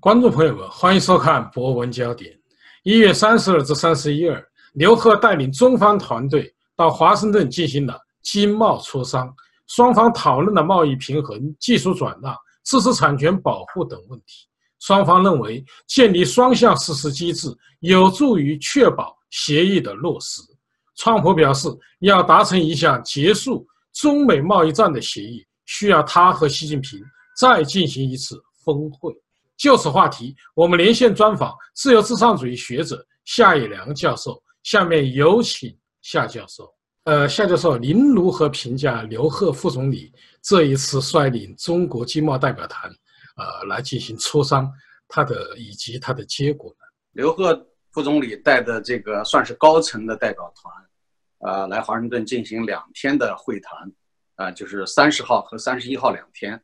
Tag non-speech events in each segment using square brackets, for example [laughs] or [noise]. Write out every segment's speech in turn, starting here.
观众朋友们，欢迎收看《博文焦点》。一月三十日至三十一日，刘鹤带领中方团队到华盛顿进行了经贸磋商，双方讨论了贸易平衡、技术转让、知识产权保护等问题。双方认为，建立双向实施机制有助于确保协议的落实。川普表示，要达成一项结束中美贸易战的协议，需要他和习近平再进行一次峰会。就此话题，我们连线专访自由至上主义学者夏以良教授。下面有请夏教授。呃，夏教授，您如何评价刘鹤副总理这一次率领中国经贸代表团，呃，来进行磋商，他的以及他的结果呢？刘鹤副总理带的这个算是高层的代表团，呃，来华盛顿进行两天的会谈，啊，就是三十号和三十一号两天。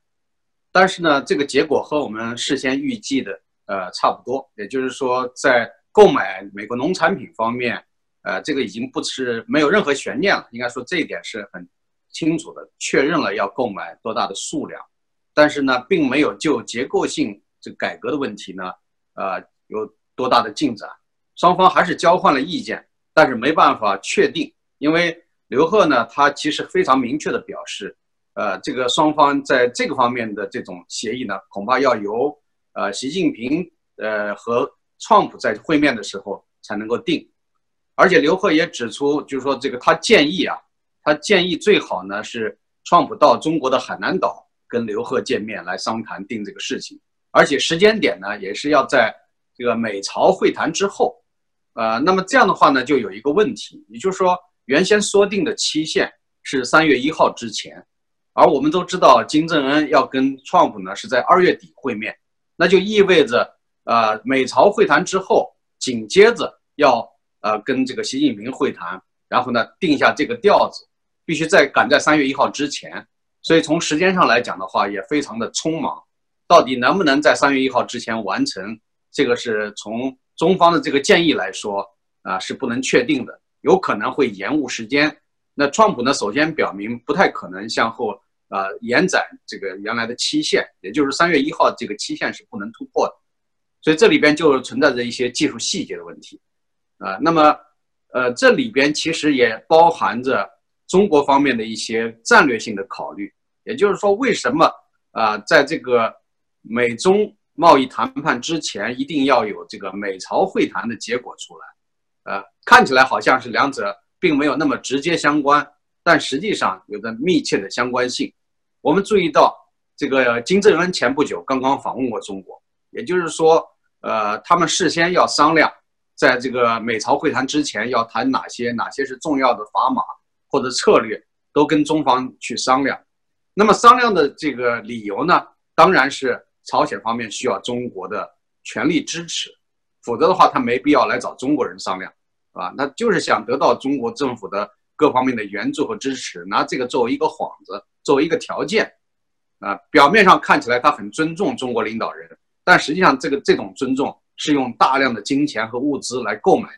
但是呢，这个结果和我们事先预计的呃差不多，也就是说，在购买美国农产品方面，呃，这个已经不是没有任何悬念了。应该说这一点是很清楚的，确认了要购买多大的数量。但是呢，并没有就结构性这改革的问题呢，呃，有多大的进展。双方还是交换了意见，但是没办法确定，因为刘鹤呢，他其实非常明确的表示。呃，这个双方在这个方面的这种协议呢，恐怕要由呃习近平呃和川普在会面的时候才能够定。而且刘鹤也指出，就是说这个他建议啊，他建议最好呢是川普到中国的海南岛跟刘鹤见面来商谈定这个事情，而且时间点呢也是要在这个美朝会谈之后。呃，那么这样的话呢，就有一个问题，也就是说原先说定的期限是三月一号之前。而我们都知道，金正恩要跟川普呢是在二月底会面，那就意味着，呃，美朝会谈之后，紧接着要呃跟这个习近平会谈，然后呢定下这个调子，必须在赶在三月一号之前。所以从时间上来讲的话，也非常的匆忙。到底能不能在三月一号之前完成，这个是从中方的这个建议来说啊是不能确定的，有可能会延误时间。那川普呢，首先表明不太可能向后。呃，延展这个原来的期限，也就是三月一号这个期限是不能突破的，所以这里边就存在着一些技术细节的问题，啊，那么，呃，这里边其实也包含着中国方面的一些战略性的考虑，也就是说，为什么啊，在这个美中贸易谈判之前，一定要有这个美朝会谈的结果出来？呃，看起来好像是两者并没有那么直接相关，但实际上有着密切的相关性。我们注意到，这个金正恩前不久刚刚访问过中国，也就是说，呃，他们事先要商量，在这个美朝会谈之前要谈哪些，哪些是重要的砝码或者策略，都跟中方去商量。那么商量的这个理由呢，当然是朝鲜方面需要中国的全力支持，否则的话他没必要来找中国人商量，啊，那就是想得到中国政府的各方面的援助和支持，拿这个作为一个幌子。作为一个条件，啊，表面上看起来他很尊重中国领导人，但实际上这个这种尊重是用大量的金钱和物资来购买。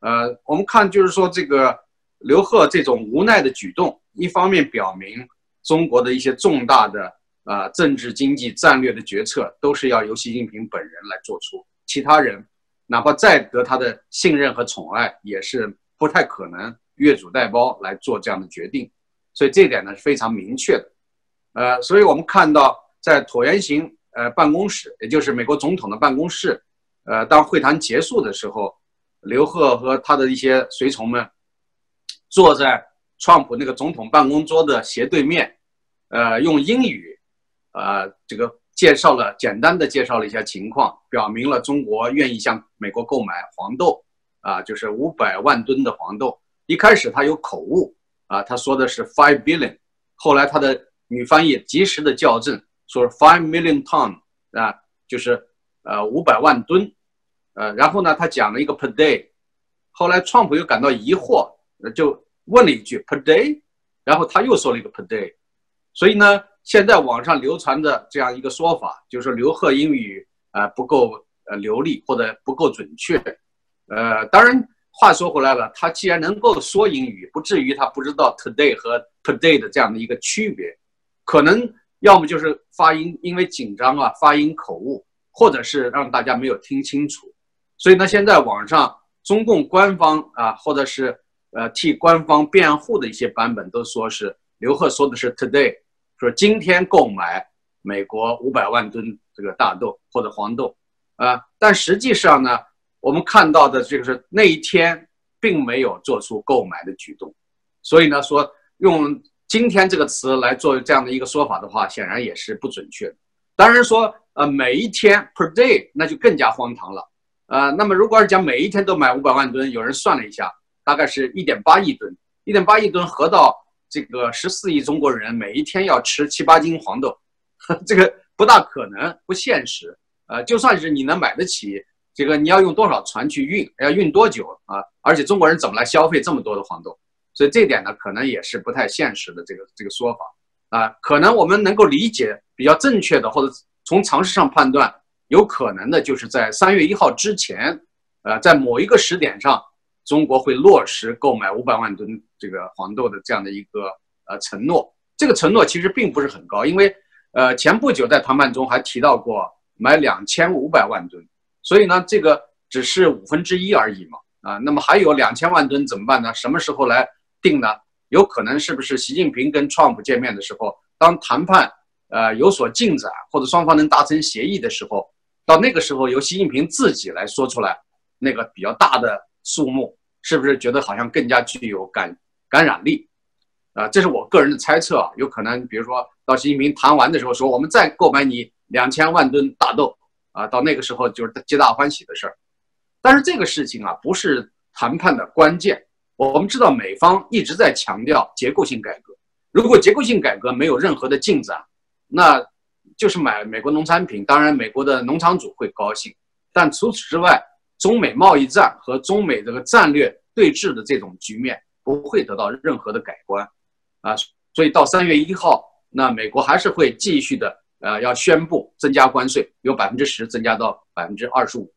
呃，我们看就是说这个刘鹤这种无奈的举动，一方面表明中国的一些重大的啊政治经济战略的决策都是要由习近平本人来做出，其他人哪怕再得他的信任和宠爱，也是不太可能越俎代庖来做这样的决定。所以这点呢是非常明确的，呃，所以我们看到在椭圆形呃办公室，也就是美国总统的办公室，呃，当会谈结束的时候，刘鹤和他的一些随从们坐在川普那个总统办公桌的斜对面，呃，用英语，呃，这个介绍了简单的介绍了一下情况，表明了中国愿意向美国购买黄豆，啊，就是五百万吨的黄豆。一开始他有口误。啊，他说的是 five billion，后来他的女翻译及时的校正，说 five million ton，啊，就是呃五百万吨，呃，然后呢，他讲了一个 per day，后来川普又感到疑惑，就问了一句 per day，然后他又说了一个 per day，所以呢，现在网上流传的这样一个说法，就是刘鹤英语啊不够呃流利或者不够准确，呃，当然。话说回来了，他既然能够说英语，不至于他不知道 today 和 today 的这样的一个区别，可能要么就是发音因为紧张啊，发音口误，或者是让大家没有听清楚。所以呢，现在网上中共官方啊，或者是呃替官方辩护的一些版本，都说是刘鹤说的是 today，说今天购买美国五百万吨这个大豆或者黄豆，啊，但实际上呢，我们看到的这个是那一天并没有做出购买的举动，所以呢，说用今天这个词来做这样的一个说法的话，显然也是不准确的。当然说呃每一天 per day 那就更加荒唐了。呃，那么如果是讲每一天都买五百万吨，有人算了一下，大概是一点八亿吨，一点八亿吨合到这个十四亿中国人每一天要吃七八斤黄豆，[laughs] 这个不大可能，不现实。呃，就算是你能买得起，这个你要用多少船去运，要运多久啊？而且中国人怎么来消费这么多的黄豆？所以这点呢，可能也是不太现实的这个这个说法啊。可能我们能够理解比较正确的，或者从常识上判断。有可能的就是在三月一号之前，呃，在某一个时点上，中国会落实购买五百万吨这个黄豆的这样的一个呃承诺。这个承诺其实并不是很高，因为呃前不久在谈判中还提到过买两千五百万吨，所以呢这个只是五分之一而已嘛啊。那么还有两千万吨怎么办呢？什么时候来定呢？有可能是不是习近平跟川普见面的时候，当谈判呃有所进展或者双方能达成协议的时候？到那个时候，由习近平自己来说出来，那个比较大的数目，是不是觉得好像更加具有感感染力？啊，这是我个人的猜测啊。有可能，比如说到习近平谈完的时候说，我们再购买你两千万吨大豆，啊，到那个时候就是皆大欢喜的事儿。但是这个事情啊，不是谈判的关键。我们知道，美方一直在强调结构性改革。如果结构性改革没有任何的进展，那。就是买美国农产品，当然美国的农场主会高兴，但除此之外，中美贸易战和中美这个战略对峙的这种局面不会得到任何的改观，啊，所以到三月一号，那美国还是会继续的，呃，要宣布增加关税，由百分之十增加到百分之二十五，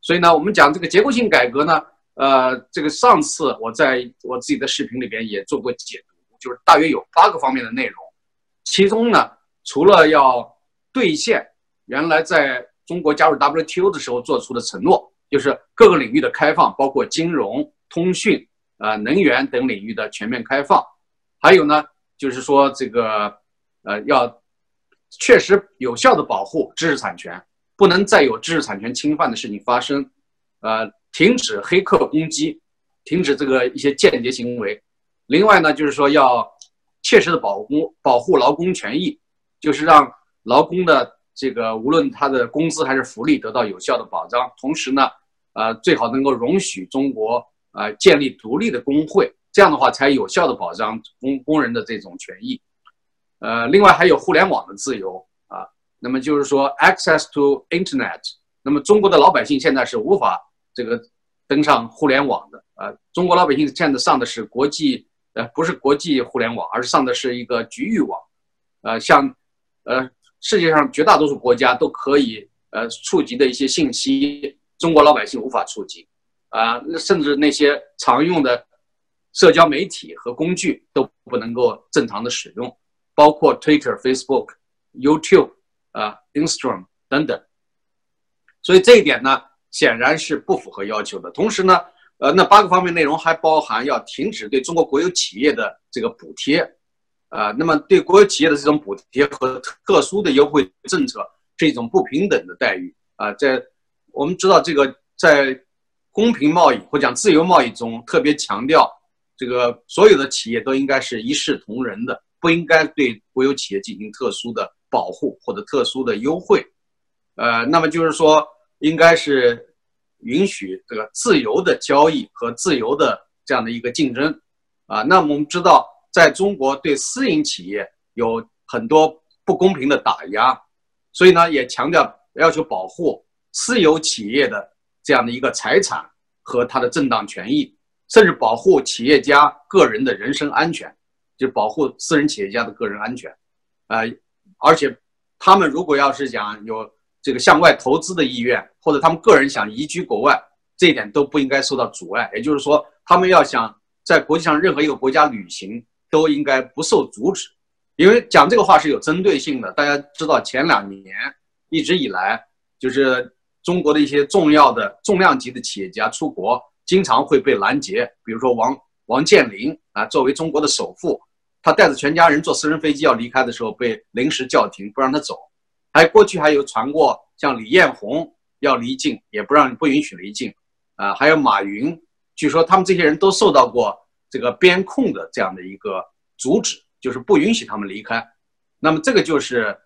所以呢，我们讲这个结构性改革呢，呃，这个上次我在我自己的视频里边也做过解读，就是大约有八个方面的内容，其中呢，除了要兑现原来在中国加入 WTO 的时候做出的承诺，就是各个领域的开放，包括金融、通讯、呃能源等领域的全面开放。还有呢，就是说这个呃要确实有效的保护知识产权，不能再有知识产权侵犯的事情发生。呃，停止黑客攻击，停止这个一些间谍行为。另外呢，就是说要切实的保护保护劳工权益，就是让。劳工的这个无论他的工资还是福利得到有效的保障，同时呢，呃，最好能够容许中国呃建立独立的工会，这样的话才有效的保障工工人的这种权益。呃，另外还有互联网的自由啊，那么就是说 access to internet，那么中国的老百姓现在是无法这个登上互联网的啊，中国老百姓现在上的是国际呃不是国际互联网，而是上的是一个局域网，呃，像呃。世界上绝大多数国家都可以呃触及的一些信息，中国老百姓无法触及，啊，甚至那些常用的社交媒体和工具都不能够正常的使用，包括 Twitter、Facebook、YouTube 啊、Instagram 等等。所以这一点呢，显然是不符合要求的。同时呢，呃，那八个方面内容还包含要停止对中国国有企业的这个补贴。啊，那么对国有企业的这种补贴和特殊的优惠政策是一种不平等的待遇啊。在我们知道，这个在公平贸易或讲自由贸易中，特别强调这个所有的企业都应该是一视同仁的，不应该对国有企业进行特殊的保护或者特殊的优惠。呃，那么就是说，应该是允许这个自由的交易和自由的这样的一个竞争啊。那么我们知道。在中国，对私营企业有很多不公平的打压，所以呢，也强调要求保护私有企业的这样的一个财产和他的正当权益，甚至保护企业家个人的人身安全，就保护私人企业家的个人安全。啊，而且他们如果要是讲有这个向外投资的意愿，或者他们个人想移居国外，这一点都不应该受到阻碍。也就是说，他们要想在国际上任何一个国家旅行。都应该不受阻止，因为讲这个话是有针对性的。大家知道，前两年一直以来，就是中国的一些重要的重量级的企业家出国，经常会被拦截。比如说王王健林啊，作为中国的首富，他带着全家人坐私人飞机要离开的时候，被临时叫停，不让他走。还过去还有传过，像李彦宏要离境，也不让不允许离境。啊，还有马云，据说他们这些人都受到过这个边控的这样的一个阻止，就是不允许他们离开。那么这个就是，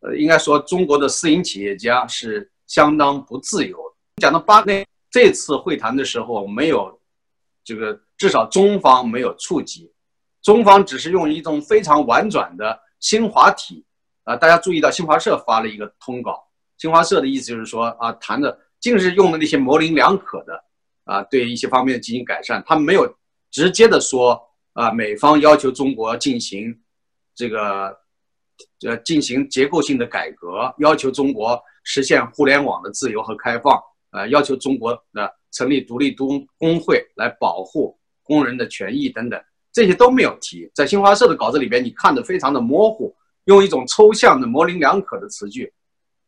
呃，应该说中国的私营企业家是相当不自由。讲到巴内这次会谈的时候，没有这个，至少中方没有触及，中方只是用一种非常婉转的新华体。啊，大家注意到新华社发了一个通稿，新华社的意思就是说啊，谈的尽是用的那些模棱两可的，啊，对一些方面进行改善，他没有直接的说啊，美方要求中国进行这个。呃，进行结构性的改革，要求中国实现互联网的自由和开放，呃，要求中国的成立独立工工会来保护工人的权益等等，这些都没有提。在新华社的稿子里边，你看的非常的模糊，用一种抽象的模棱两可的词句，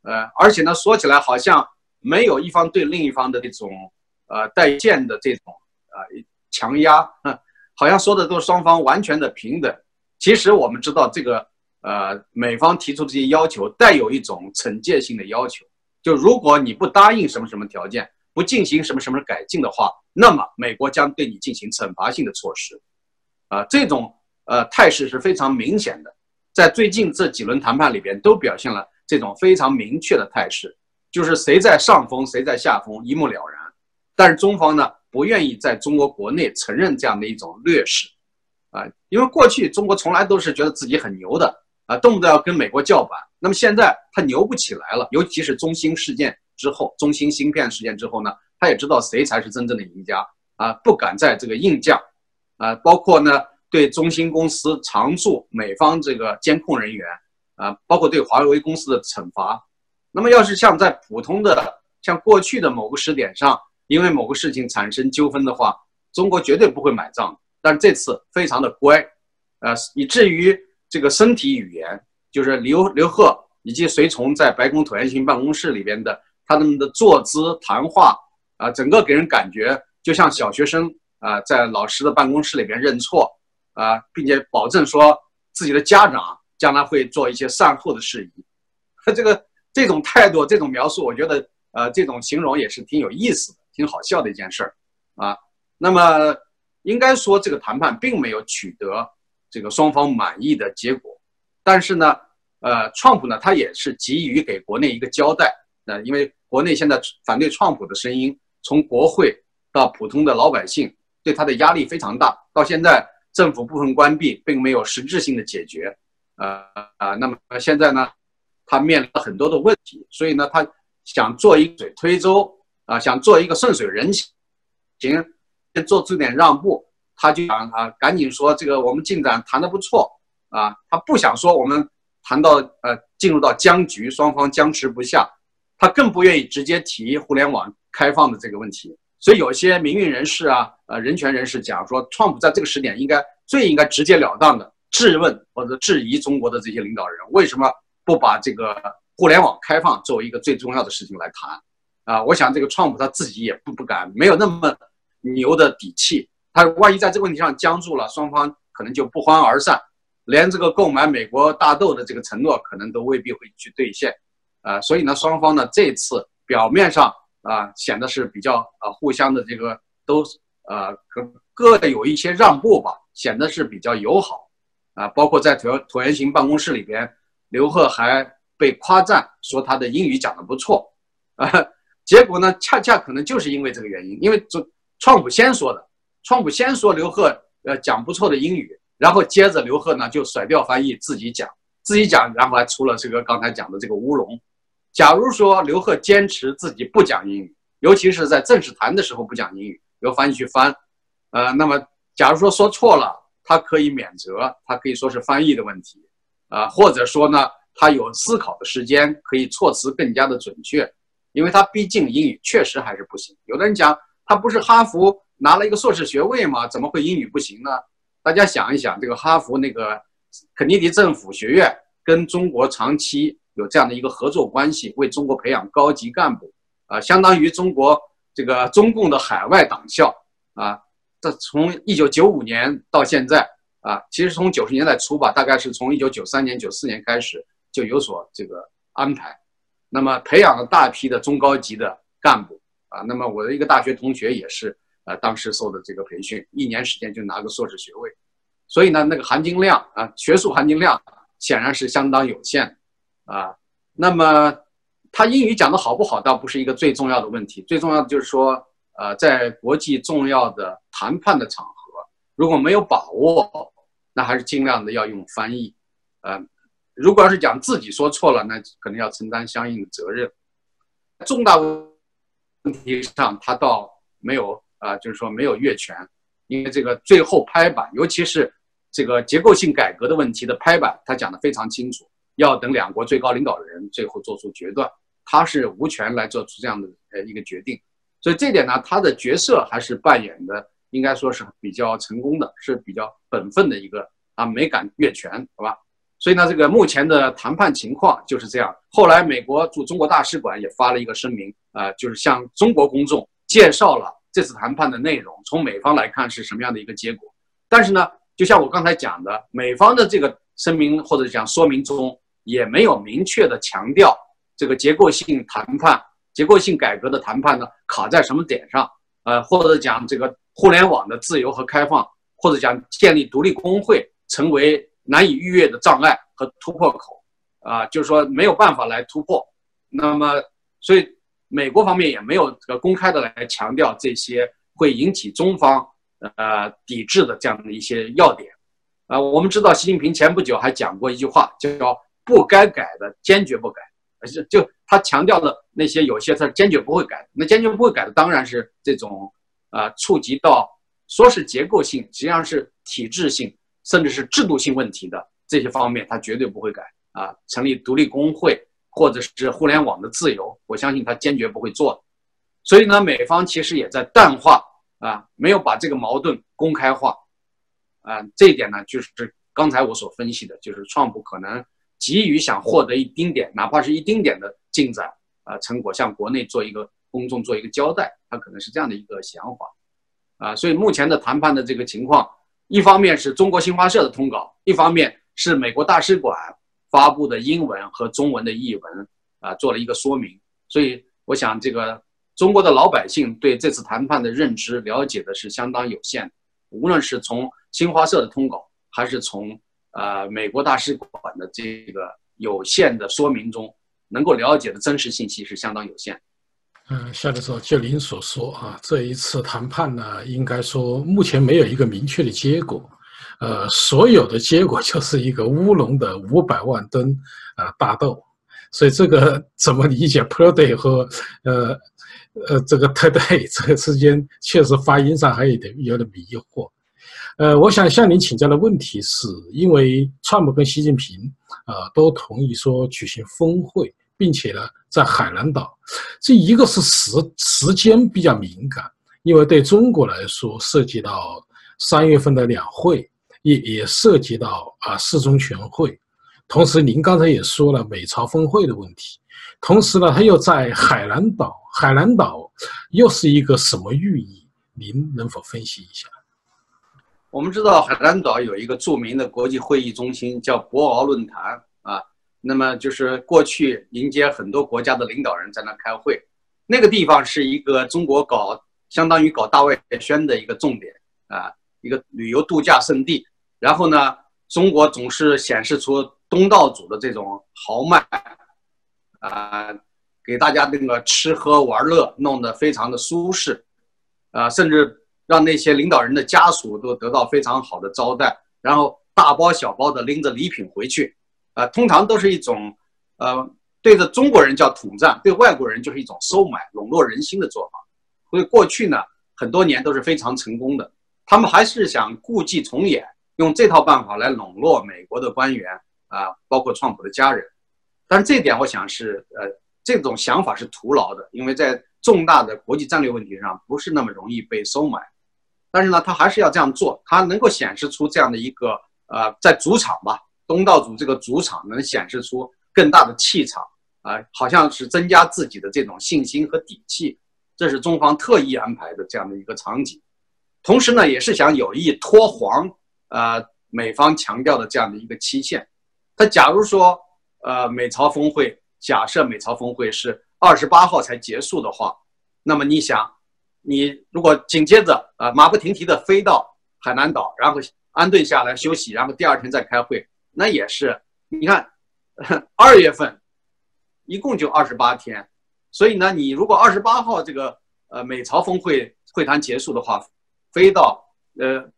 呃，而且呢，说起来好像没有一方对另一方的这种呃带剑的这种呃强压，好像说的都是双方完全的平等。其实我们知道这个。呃，美方提出这些要求带有一种惩戒性的要求，就如果你不答应什么什么条件，不进行什么什么改进的话，那么美国将对你进行惩罚性的措施。啊，这种呃态势是非常明显的，在最近这几轮谈判里边都表现了这种非常明确的态势，就是谁在上风谁在下风一目了然。但是中方呢不愿意在中国国内承认这样的一种劣势，啊，因为过去中国从来都是觉得自己很牛的。啊，动不动要跟美国叫板，那么现在他牛不起来了，尤其是中兴事件之后，中兴芯片事件之后呢，他也知道谁才是真正的赢家啊，不敢在这个硬降，啊，包括呢对中兴公司常驻美方这个监控人员啊，包括对华为公司的惩罚，那么要是像在普通的像过去的某个时点上，因为某个事情产生纠纷的话，中国绝对不会买账，但是这次非常的乖，呃，以至于。这个身体语言，就是刘刘鹤以及随从在白宫椭圆形办公室里边的他们的坐姿谈话啊，整个给人感觉就像小学生啊，在老师的办公室里边认错啊，并且保证说自己的家长将来会做一些善后的事宜。[laughs] 这个这种态度，这种描述，我觉得呃，这种形容也是挺有意思的，挺好笑的一件事儿啊。那么应该说，这个谈判并没有取得。这个双方满意的结果，但是呢，呃，川普呢，他也是急于给国内一个交代。那因为国内现在反对川普的声音，从国会到普通的老百姓，对他的压力非常大。到现在，政府部分关闭，并没有实质性的解决。呃啊，那么现在呢，他面临了很多的问题，所以呢，他想做一水推舟啊，想做一个顺水人情，行，做出点让步。他就想啊，赶紧说这个我们进展谈的不错啊，他不想说我们谈到呃进入到僵局，双方僵持不下，他更不愿意直接提互联网开放的这个问题。所以有些民运人士啊，呃人权人士讲说，川普在这个时点应该最应该直截了当的质问或者质疑中国的这些领导人，为什么不把这个互联网开放作为一个最重要的事情来谈？啊，我想这个川普他自己也不不敢，没有那么牛的底气。他万一在这个问题上僵住了，双方可能就不欢而散，连这个购买美国大豆的这个承诺可能都未必会去兑现，啊，所以呢，双方呢这次表面上啊显得是比较啊互相的这个都呃各各有一些让步吧，显得是比较友好，啊，包括在椭椭圆形办公室里边，刘鹤还被夸赞说他的英语讲得不错，啊，结果呢恰恰可能就是因为这个原因，因为这创普先说的。创普先说刘鹤呃讲不错的英语，然后接着刘鹤呢就甩掉翻译自己讲自己讲，然后还出了这个刚才讲的这个乌龙。假如说刘鹤坚持自己不讲英语，尤其是在正式谈的时候不讲英语，由翻译去翻，呃，那么假如说说错了，他可以免责，他可以说是翻译的问题，啊，或者说呢他有思考的时间，可以措辞更加的准确，因为他毕竟英语确实还是不行。有的人讲他不是哈佛。拿了一个硕士学位吗，怎么会英语不行呢？大家想一想，这个哈佛那个肯尼迪政府学院跟中国长期有这样的一个合作关系，为中国培养高级干部，啊，相当于中国这个中共的海外党校啊。这从一九九五年到现在啊，其实从九十年代初吧，大概是从一九九三年、九四年开始就有所这个安排，那么培养了大批的中高级的干部啊。那么我的一个大学同学也是，呃，当时受的这个培训，一年时间就拿个硕士学位。所以呢，那个含金量啊，学术含金量显然是相当有限的，啊，那么他英语讲的好不好，倒不是一个最重要的问题，最重要的就是说，呃，在国际重要的谈判的场合，如果没有把握，那还是尽量的要用翻译，呃，如果要是讲自己说错了，那可能要承担相应的责任。重大问题上，他倒没有啊，就是说没有越权，因为这个最后拍板，尤其是。这个结构性改革的问题的拍板，他讲的非常清楚，要等两国最高领导人最后做出决断，他是无权来做出这样的呃一个决定，所以这点呢，他的角色还是扮演的应该说是比较成功的，是比较本分的一个啊，没敢越权，好吧？所以呢，这个目前的谈判情况就是这样。后来美国驻中国大使馆也发了一个声明啊，就是向中国公众介绍了这次谈判的内容，从美方来看是什么样的一个结果，但是呢。就像我刚才讲的，美方的这个声明或者讲说明中也没有明确的强调这个结构性谈判、结构性改革的谈判呢卡在什么点上？呃，或者讲这个互联网的自由和开放，或者讲建立独立工会成为难以逾越的障碍和突破口，啊，就是说没有办法来突破。那么，所以美国方面也没有这个公开的来强调这些会引起中方。呃，抵制的这样的一些要点，啊，我们知道习近平前不久还讲过一句话，叫“不该改的坚决不改”，而是就他强调的那些有些他坚决不会改，那坚决不会改的当然是这种啊，触及到说是结构性，实际上是体制性，甚至是制度性问题的这些方面，他绝对不会改啊。成立独立工会或者是互联网的自由，我相信他坚决不会做。所以呢，美方其实也在淡化。啊，没有把这个矛盾公开化，啊，这一点呢，就是刚才我所分析的，就是创普可能急于想获得一丁点，哪怕是一丁点的进展啊成果，向国内做一个公众做一个交代，他可能是这样的一个想法，啊，所以目前的谈判的这个情况，一方面是中国新华社的通稿，一方面是美国大使馆发布的英文和中文的译文啊，做了一个说明，所以我想这个。中国的老百姓对这次谈判的认知了解的是相当有限的，无论是从新华社的通稿，还是从呃美国大使馆的这个有限的说明中，能够了解的真实信息是相当有限。嗯，夏教授，就您所说啊，这一次谈判呢，应该说目前没有一个明确的结果，呃，所有的结果就是一个乌龙的五百万吨啊大豆，所以这个怎么理解 per day 和呃？呃，这个 today 这个之间确实发音上还有点有点迷惑。呃，我想向您请教的问题是，因为川普跟习近平啊都同意说举行峰会，并且呢在海南岛，这一个是时时间比较敏感，因为对中国来说涉及到三月份的两会，也也涉及到啊四中全会，同时您刚才也说了美朝峰会的问题。同时呢，他又在海南岛，海南岛又是一个什么寓意？您能否分析一下？我们知道海南岛有一个著名的国际会议中心，叫博鳌论坛啊。那么就是过去迎接很多国家的领导人在那开会，那个地方是一个中国搞相当于搞大外宣的一个重点啊，一个旅游度假胜地。然后呢，中国总是显示出东道主的这种豪迈。啊，给大家那个吃喝玩乐弄得非常的舒适，啊，甚至让那些领导人的家属都得到非常好的招待，然后大包小包的拎着礼品回去，啊，通常都是一种，呃，对着中国人叫统战，对外国人就是一种收买、笼络人心的做法。所以过去呢，很多年都是非常成功的。他们还是想故伎重演，用这套办法来笼络美国的官员啊，包括川普的家人。但是这点，我想是，呃，这种想法是徒劳的，因为在重大的国际战略问题上不是那么容易被收买。但是呢，他还是要这样做，他能够显示出这样的一个，呃，在主场吧，东道主这个主场能显示出更大的气场啊，好像是增加自己的这种信心和底气。这是中方特意安排的这样的一个场景，同时呢，也是想有意拖黄呃美方强调的这样的一个期限。他假如说呃美朝峰会，假设美朝峰会是二十八号才结束的话，那么你想，你如果紧接着啊马不停蹄的飞到海南岛，然后安顿下来休息，然后第二天再开会，那也是你看二月份一共就二十八天。所以呢，你如果二十八号这个呃美朝峰会会谈结束的话，飞到呃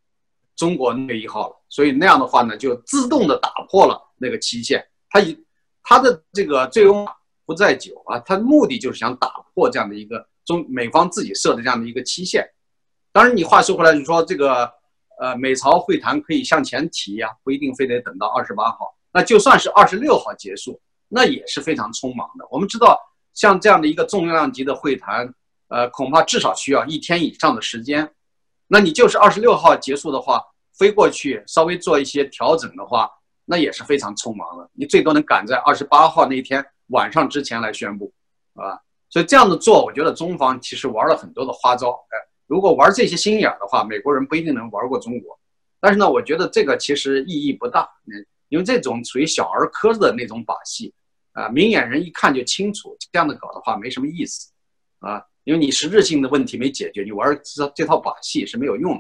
中国那一号了，所以那样的话呢，就自动的打破了那个期限。他以他的这个醉翁不在酒啊，他的目的就是想打破这样的一个中美方自己设的这样的一个期限。当然，你话说回来，你说这个呃美朝会谈可以向前提呀，不一定非得等到二十八号。那就算是二十六号结束，那也是非常匆忙的。我们知道。像这样的一个重量级的会谈，呃，恐怕至少需要一天以上的时间。那你就是二十六号结束的话，飞过去稍微做一些调整的话，那也是非常匆忙的。你最多能赶在二十八号那一天晚上之前来宣布，啊，所以这样的做，我觉得中方其实玩了很多的花招。哎，如果玩这些心眼的话，美国人不一定能玩过中国。但是呢，我觉得这个其实意义不大，嗯，因为这种属于小儿科的那种把戏。啊，明眼人一看就清楚，这样的搞的话没什么意思，啊，因为你实质性的问题没解决，你玩这这套把戏是没有用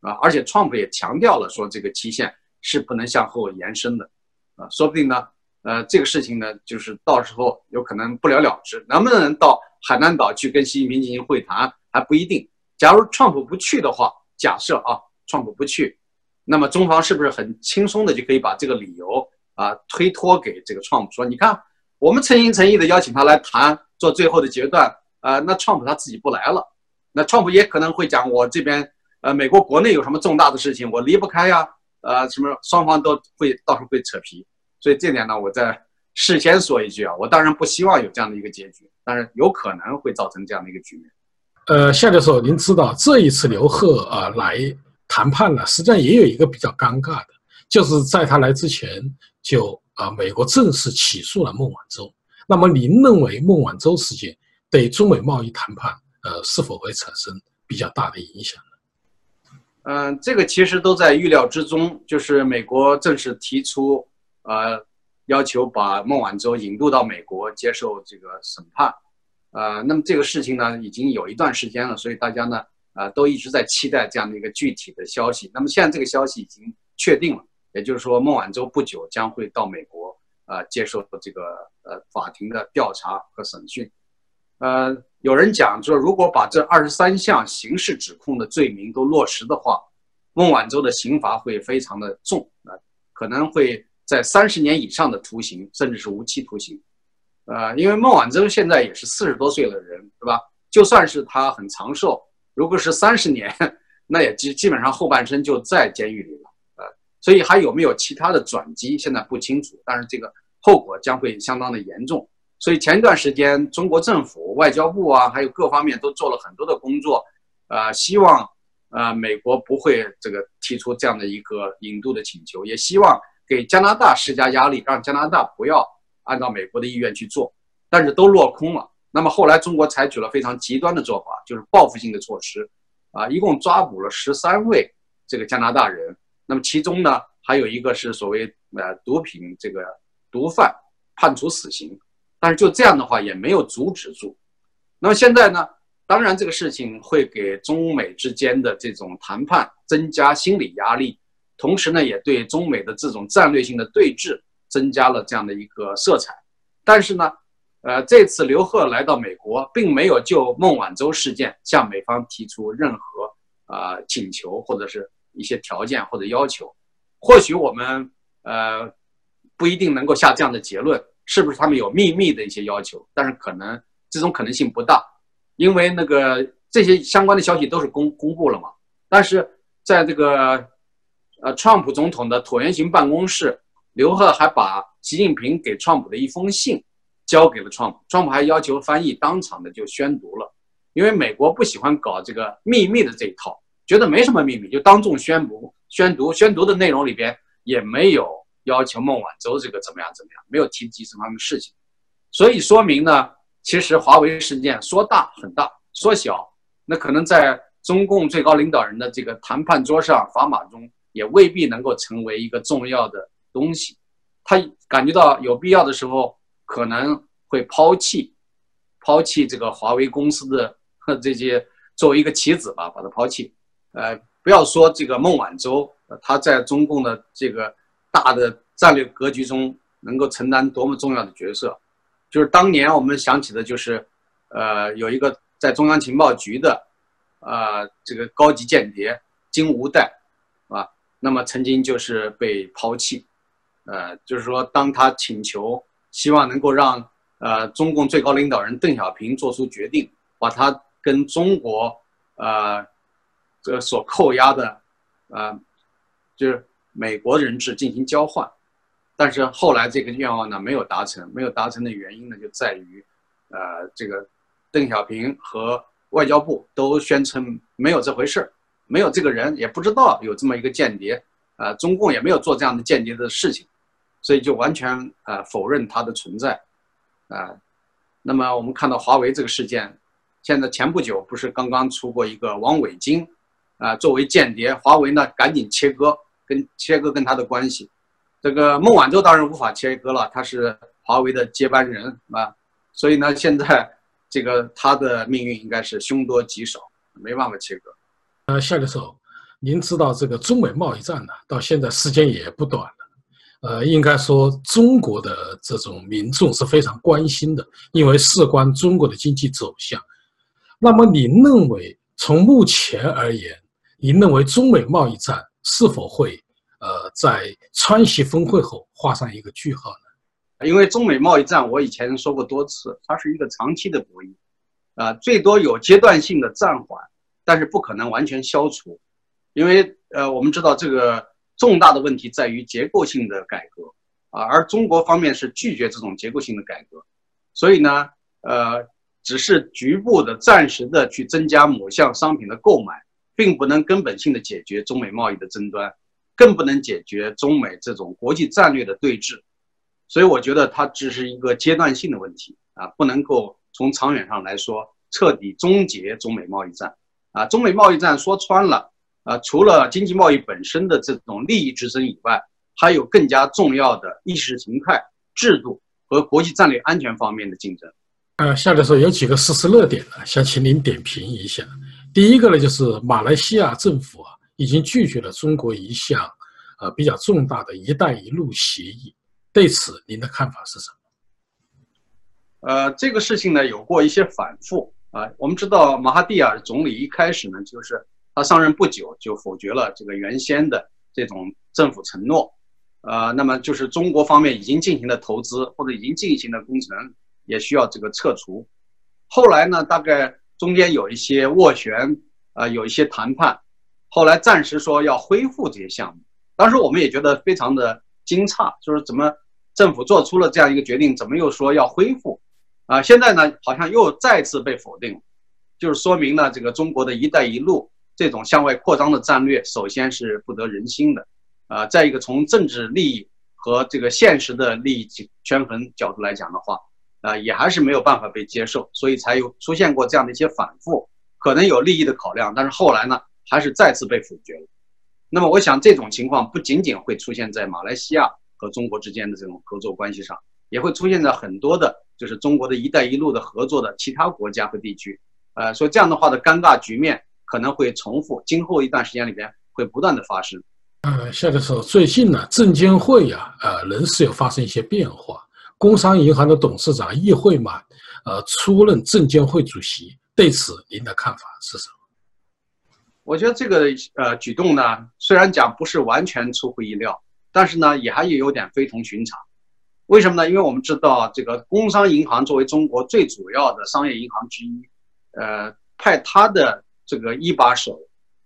的，啊，而且创普也强调了说这个期限是不能向后延伸的，啊，说不定呢，呃，这个事情呢，就是到时候有可能不了了之，能不能到海南岛去跟习近平进行会谈还不一定。假如川普不去的话，假设啊川普不去，那么中方是不是很轻松的就可以把这个理由啊推脱给这个 Trump 说，你看。我们诚心诚意的邀请他来谈，做最后的决断。呃，那 Trump 他自己不来了，那 Trump 也可能会讲，我这边呃，美国国内有什么重大的事情，我离不开呀。呃，什么双方都会到时候会扯皮，所以这点呢，我在事先说一句啊，我当然不希望有这样的一个结局，但是有可能会造成这样的一个局面。呃，夏教授，您知道这一次刘鹤啊来谈判呢，实际上也有一个比较尴尬的，就是在他来之前就。啊，美国正式起诉了孟晚舟。那么，您认为孟晚舟事件对中美贸易谈判，呃，是否会产生比较大的影响呢？嗯，这个其实都在预料之中。就是美国正式提出，呃，要求把孟晚舟引渡到美国接受这个审判。呃，那么这个事情呢，已经有一段时间了，所以大家呢，呃，都一直在期待这样的一个具体的消息。那么现在这个消息已经确定了。也就是说，孟晚舟不久将会到美国，呃，接受这个呃法庭的调查和审讯。呃，有人讲说，如果把这二十三项刑事指控的罪名都落实的话，孟晚舟的刑罚会非常的重，啊，可能会在三十年以上的徒刑，甚至是无期徒刑。呃，因为孟晚舟现在也是四十多岁的人，是吧？就算是他很长寿，如果是三十年，那也基基本上后半生就在监狱里了。呃所以还有没有其他的转机，现在不清楚。但是这个后果将会相当的严重。所以前一段时间，中国政府、外交部啊，还有各方面都做了很多的工作，呃，希望呃美国不会这个提出这样的一个引渡的请求，也希望给加拿大施加压力，让加拿大不要按照美国的意愿去做。但是都落空了。那么后来中国采取了非常极端的做法，就是报复性的措施，啊，一共抓捕了十三位这个加拿大人。那么其中呢，还有一个是所谓呃毒品这个毒贩判处死刑，但是就这样的话也没有阻止住。那么现在呢，当然这个事情会给中美之间的这种谈判增加心理压力，同时呢，也对中美的这种战略性的对峙增加了这样的一个色彩。但是呢，呃，这次刘鹤来到美国，并没有就孟晚舟事件向美方提出任何啊请求，或者是。一些条件或者要求，或许我们呃不一定能够下这样的结论，是不是他们有秘密的一些要求？但是可能这种可能性不大，因为那个这些相关的消息都是公公布了嘛。但是在这个呃，川普总统的椭圆形办公室，刘鹤还把习近平给川普的一封信交给了川普，川普还要求翻译当场的就宣读了，因为美国不喜欢搞这个秘密的这一套。觉得没什么秘密，就当众宣布、宣读、宣读的内容里边也没有要求孟晚舟这个怎么样怎么样，没有提及这方面事情，所以说明呢，其实华为事件说大很大，说小那可能在中共最高领导人的这个谈判桌上砝码中也未必能够成为一个重要的东西，他感觉到有必要的时候可能会抛弃，抛弃这个华为公司的 [laughs] 这些作为一个棋子吧，把它抛弃，呃。不要说这个孟晚舟，他在中共的这个大的战略格局中能够承担多么重要的角色，就是当年我们想起的就是，呃，有一个在中央情报局的，呃，这个高级间谍金无代，那么曾经就是被抛弃，呃，就是说当他请求希望能够让呃中共最高领导人邓小平做出决定，把他跟中国，呃。这所扣押的，呃，就是美国人质进行交换，但是后来这个愿望呢没有达成，没有达成的原因呢就在于，呃，这个邓小平和外交部都宣称没有这回事儿，没有这个人，也不知道有这么一个间谍，呃，中共也没有做这样的间谍的事情，所以就完全呃否认他的存在，啊，那么我们看到华为这个事件，现在前不久不是刚刚出过一个王伟京。啊，作为间谍，华为呢赶紧切割，跟切割跟他的关系。这个孟晚舟当然无法切割了，他是华为的接班人啊，所以呢，现在这个他的命运应该是凶多吉少，没办法切割。呃，夏教授，您知道这个中美贸易战呢，到现在时间也不短了。呃，应该说中国的这种民众是非常关心的，因为事关中国的经济走向。那么，您认为从目前而言？您认为中美贸易战是否会，呃，在川西峰会后画上一个句号呢？因为中美贸易战，我以前说过多次，它是一个长期的博弈，啊，最多有阶段性的暂缓，但是不可能完全消除，因为呃，我们知道这个重大的问题在于结构性的改革，啊，而中国方面是拒绝这种结构性的改革，所以呢，呃，只是局部的、暂时的去增加某项商品的购买。并不能根本性的解决中美贸易的争端，更不能解决中美这种国际战略的对峙，所以我觉得它只是一个阶段性的问题啊，不能够从长远上来说彻底终结中美贸易战。啊。中美贸易战说穿了啊，除了经济贸易本身的这种利益之争以外，还有更加重要的意识形态、制度和国际战略安全方面的竞争。呃，下来说有几个事实热点呢，想请您点评一下。第一个呢，就是马来西亚政府啊，已经拒绝了中国一项，呃，比较重大的一带一路协议。对此，您的看法是什么？呃，这个事情呢，有过一些反复啊。我们知道，马哈蒂尔总理一开始呢，就是他上任不久就否决了这个原先的这种政府承诺，呃，那么就是中国方面已经进行的投资或者已经进行的工程也需要这个撤除。后来呢，大概。中间有一些斡旋，啊，有一些谈判，后来暂时说要恢复这些项目。当时我们也觉得非常的惊诧，就是怎么政府做出了这样一个决定，怎么又说要恢复？啊，现在呢好像又再次被否定，就是说明呢这个中国的一带一路这种向外扩张的战略，首先是不得人心的，啊，再一个从政治利益和这个现实的利益权衡角度来讲的话。啊，也还是没有办法被接受，所以才有出现过这样的一些反复，可能有利益的考量，但是后来呢，还是再次被否决了。那么，我想这种情况不仅仅会出现在马来西亚和中国之间的这种合作关系上，也会出现在很多的，就是中国的一带一路的合作的其他国家和地区。呃，所以这样的话的尴尬局面可能会重复，今后一段时间里边会不断的发生。呃，夏教授，最近呢，证监会呀，呃，人事有发生一些变化。工商银行的董事长易会满，呃，出任证监会主席。对此，您的看法是什么？我觉得这个呃举动呢，虽然讲不是完全出乎意料，但是呢，也还有有点非同寻常。为什么呢？因为我们知道，这个工商银行作为中国最主要的商业银行之一，呃，派他的这个一把手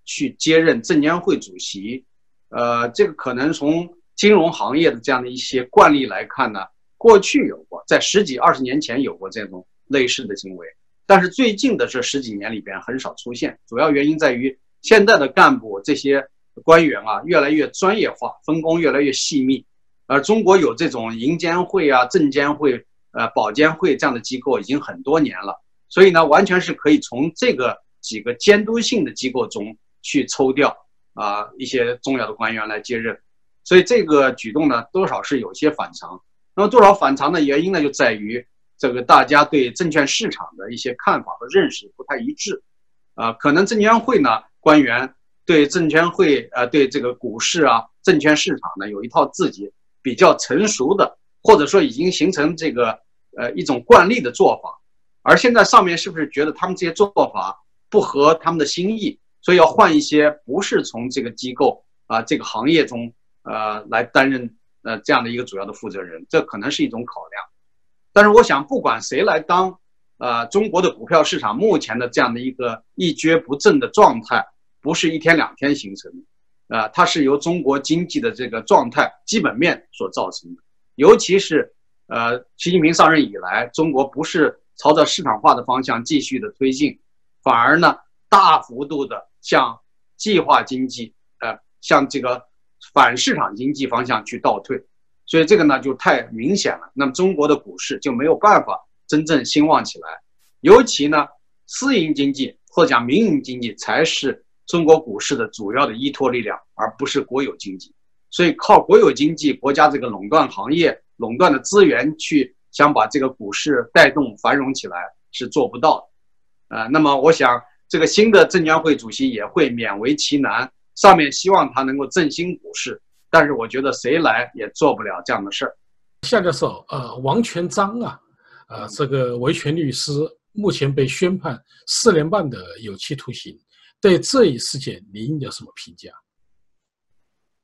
去接任证监会主席，呃，这个可能从金融行业的这样的一些惯例来看呢。过去有过，在十几二十年前有过这种类似的行为，但是最近的这十几年里边很少出现。主要原因在于现在的干部这些官员啊，越来越专业化，分工越来越细密，而中国有这种银监会啊、证监会、呃保监会这样的机构已经很多年了，所以呢，完全是可以从这个几个监督性的机构中去抽调啊一些重要的官员来接任，所以这个举动呢，多少是有些反常。那么多少反常的原因呢，就在于这个大家对证券市场的一些看法和认识不太一致，啊，可能证监会呢官员对证监会呃对这个股市啊证券市场呢有一套自己比较成熟的，或者说已经形成这个呃一种惯例的做法，而现在上面是不是觉得他们这些做法不合他们的心意，所以要换一些不是从这个机构啊这个行业中呃来担任。呃，这样的一个主要的负责人，这可能是一种考量。但是，我想，不管谁来当，呃，中国的股票市场目前的这样的一个一蹶不振的状态，不是一天两天形成的，啊，它是由中国经济的这个状态基本面所造成的。尤其是，呃，习近平上任以来，中国不是朝着市场化的方向继续的推进，反而呢，大幅度的向计划经济，呃，向这个。反市场经济方向去倒退，所以这个呢就太明显了。那么中国的股市就没有办法真正兴旺起来。尤其呢，私营经济或者讲民营经济才是中国股市的主要的依托力量，而不是国有经济。所以靠国有经济、国家这个垄断行业、垄断的资源去想把这个股市带动繁荣起来是做不到的。呃，那么我想这个新的证监会主席也会勉为其难。上面希望他能够振兴股市，但是我觉得谁来也做不了这样的事儿。夏教授，呃，王全璋啊，呃，这个维权律师目前被宣判四年半的有期徒刑，对这一事件您有什么评价？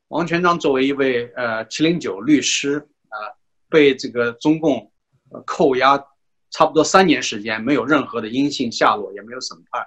王全璋作为一位呃七零九律师啊，被这个中共扣押差不多三年时间，没有任何的音信下落，也没有审判，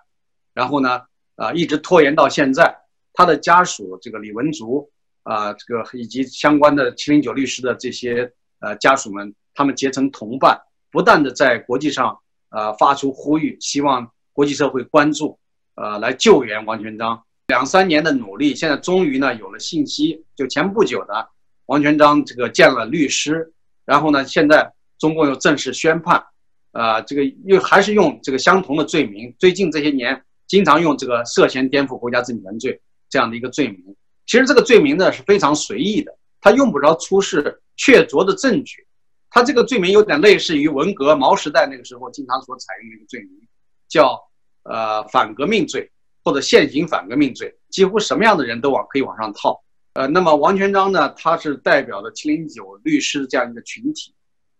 然后呢，啊，一直拖延到现在。他的家属，这个李文竹啊，这个以及相关的七零九律师的这些呃家属们，他们结成同伴，不断的在国际上啊发出呼吁，希望国际社会关注，呃，来救援王全璋。两三年的努力，现在终于呢有了信息。就前不久的，王全璋这个见了律师，然后呢，现在中共又正式宣判，啊，这个又还是用这个相同的罪名。最近这些年，经常用这个涉嫌颠覆国家政权罪。这样的一个罪名，其实这个罪名呢是非常随意的，他用不着出示确凿的证据。他这个罪名有点类似于文革毛时代那个时候经常所采用的一个罪名，叫呃反革命罪或者现行反革命罪，几乎什么样的人都往可以往上套。呃，那么王全章呢，他是代表的七零九律师这样一个群体，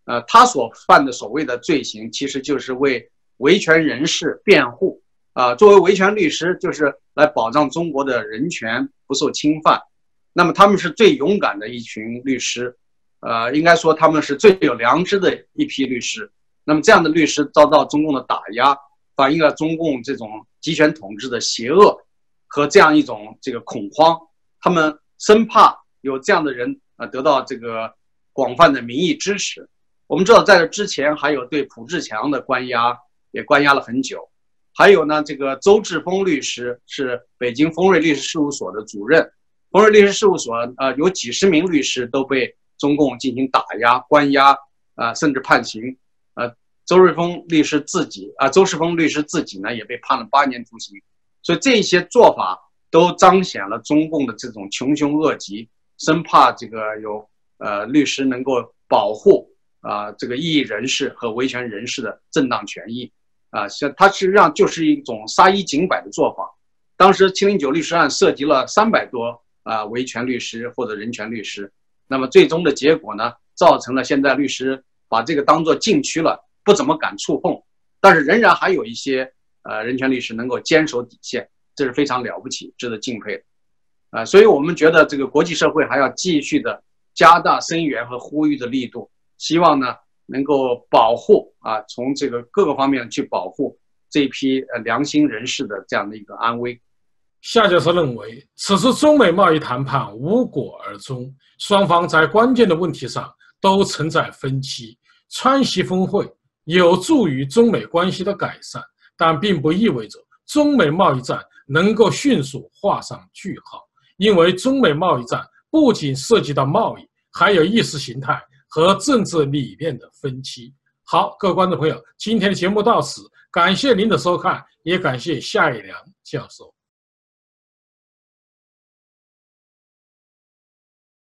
呃，他所犯的所谓的罪行，其实就是为维权人士辩护。啊，作为维权律师，就是来保障中国的人权不受侵犯。那么他们是最勇敢的一群律师，呃，应该说他们是最有良知的一批律师。那么这样的律师遭到中共的打压，反映了中共这种集权统治的邪恶和这样一种这个恐慌。他们生怕有这样的人啊得到这个广泛的民意支持。我们知道，在这之前还有对朴志强的关押，也关押了很久。还有呢，这个周志峰律师是北京丰瑞律师事务所的主任。丰瑞律师事务所呃有几十名律师都被中共进行打压、关押啊，甚至判刑。周瑞峰律师自己啊，周世峰律师自己呢也被判了八年徒刑。所以这些做法都彰显了中共的这种穷凶恶极，生怕这个有呃律师能够保护啊这个异议人士和维权人士的正当权益。啊，像他实际上就是一种杀一儆百的做法。当时七零九律师案涉及了三百多啊维权律师或者人权律师，那么最终的结果呢，造成了现在律师把这个当做禁区了，不怎么敢触碰。但是仍然还有一些呃人权律师能够坚守底线，这是非常了不起，值得敬佩的。啊，所以我们觉得这个国际社会还要继续的加大声援和呼吁的力度，希望呢。能够保护啊，从这个各个方面去保护这一批呃良心人士的这样的一个安危。夏教授认为，此次中美贸易谈判无果而终，双方在关键的问题上都存在分歧。川西峰会有助于中美关系的改善，但并不意味着中美贸易战能够迅速画上句号，因为中美贸易战不仅涉及到贸易，还有意识形态和政治理念的分歧。好，各位观众朋友，今天的节目到此，感谢您的收看，也感谢夏一良教授。